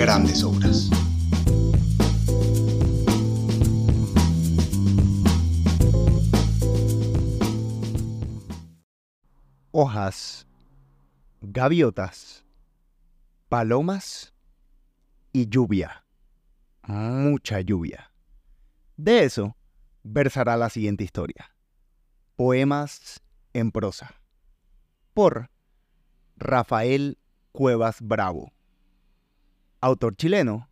grandes obras. Hojas, gaviotas, palomas y lluvia. Mucha lluvia. De eso versará la siguiente historia. Poemas en prosa. Por Rafael Cuevas Bravo. Autor chileno,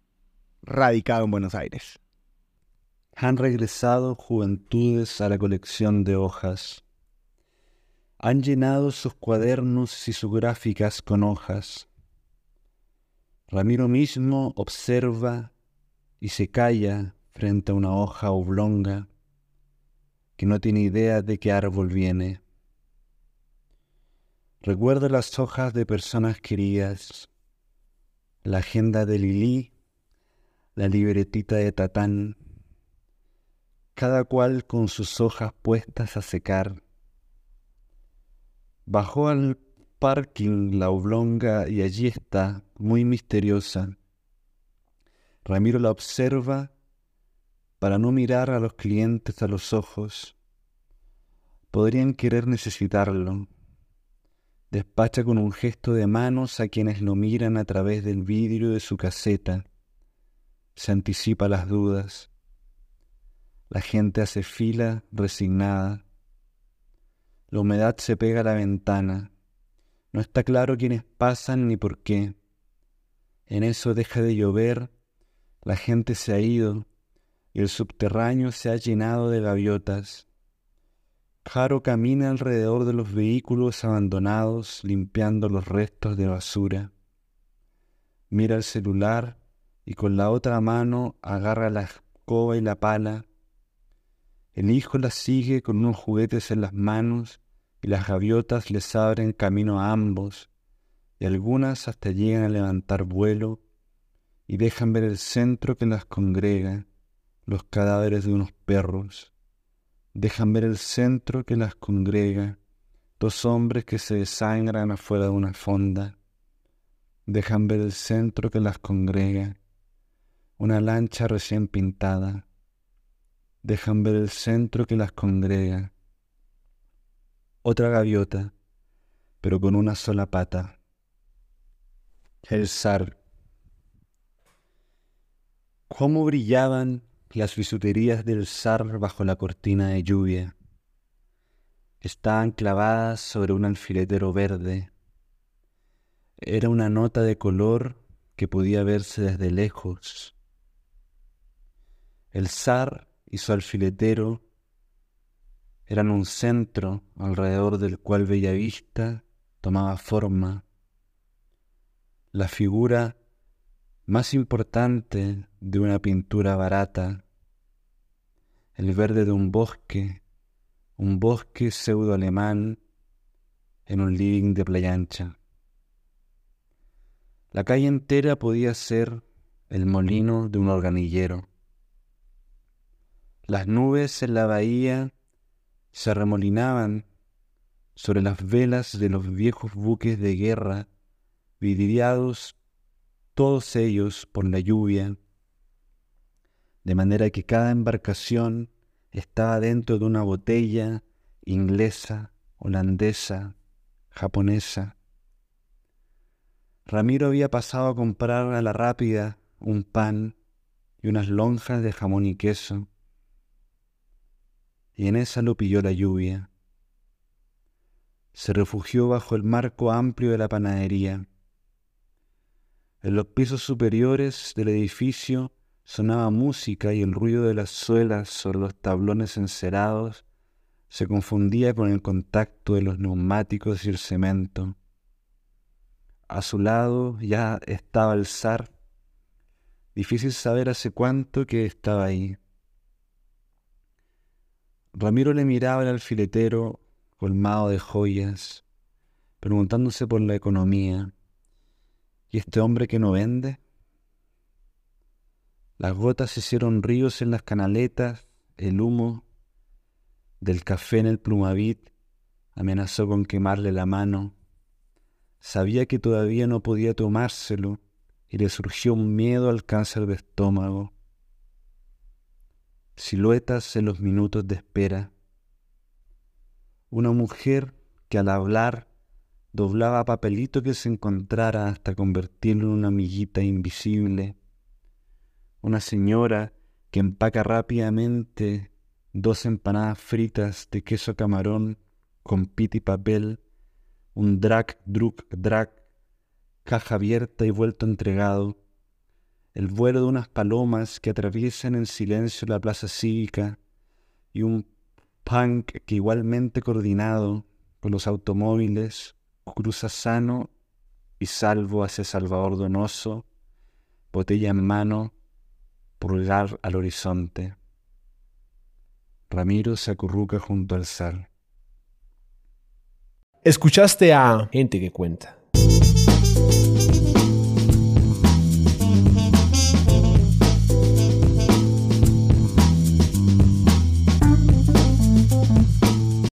radicado en Buenos Aires. Han regresado juventudes a la colección de hojas. Han llenado sus cuadernos y sus gráficas con hojas. Ramiro mismo observa y se calla frente a una hoja oblonga que no tiene idea de qué árbol viene. Recuerda las hojas de personas queridas, la agenda de Lili, la libretita de Tatán, cada cual con sus hojas puestas a secar. Bajó al parking la oblonga y allí está, muy misteriosa. Ramiro la observa para no mirar a los clientes a los ojos. Podrían querer necesitarlo Despacha con un gesto de manos a quienes lo miran a través del vidrio de su caseta. Se anticipa las dudas. La gente hace fila resignada. La humedad se pega a la ventana. No está claro quiénes pasan ni por qué. En eso deja de llover, la gente se ha ido y el subterráneo se ha llenado de gaviotas. Jaro camina alrededor de los vehículos abandonados limpiando los restos de basura. Mira el celular y con la otra mano agarra la escoba y la pala. El hijo la sigue con unos juguetes en las manos y las gaviotas les abren camino a ambos y algunas hasta llegan a levantar vuelo y dejan ver el centro que las congrega, los cadáveres de unos perros dejan ver el centro que las congrega, dos hombres que se desangran afuera de una fonda, dejan ver el centro que las congrega, una lancha recién pintada, dejan ver el centro que las congrega, otra gaviota, pero con una sola pata, el zar. ¿Cómo brillaban las bisuterías del zar bajo la cortina de lluvia. Estaban clavadas sobre un alfiletero verde. Era una nota de color que podía verse desde lejos. El zar y su alfiletero eran un centro alrededor del cual Bellavista tomaba forma. La figura más importante de una pintura barata, el verde de un bosque, un bosque pseudo alemán en un living de playa ancha. La calle entera podía ser el molino de un organillero. Las nubes en la bahía se remolinaban sobre las velas de los viejos buques de guerra vidriados todos ellos por la lluvia, de manera que cada embarcación estaba dentro de una botella inglesa, holandesa, japonesa. Ramiro había pasado a comprar a la rápida un pan y unas lonjas de jamón y queso, y en esa lo pilló la lluvia. Se refugió bajo el marco amplio de la panadería en los pisos superiores del edificio sonaba música y el ruido de las suelas sobre los tablones encerados se confundía con el contacto de los neumáticos y el cemento. A su lado ya estaba el zar Difícil saber hace cuánto que estaba ahí. Ramiro le miraba al alfiletero colmado de joyas, preguntándose por la economía. ¿Y este hombre que no vende? Las gotas hicieron ríos en las canaletas, el humo del café en el plumavit amenazó con quemarle la mano. Sabía que todavía no podía tomárselo y le surgió un miedo al cáncer de estómago. Siluetas en los minutos de espera. Una mujer que al hablar doblaba papelito que se encontrara hasta convertirlo en una amiguita invisible. Una señora que empaca rápidamente dos empanadas fritas de queso camarón con pit y papel, un drag, druk, drag, caja abierta y vuelto entregado, el vuelo de unas palomas que atraviesan en silencio la plaza cívica y un punk que igualmente coordinado con los automóviles cruza sano y salvo hacia Salvador Donoso, botella en mano, pulgar al horizonte. Ramiro se acurruca junto al zar. Escuchaste a Gente que Cuenta.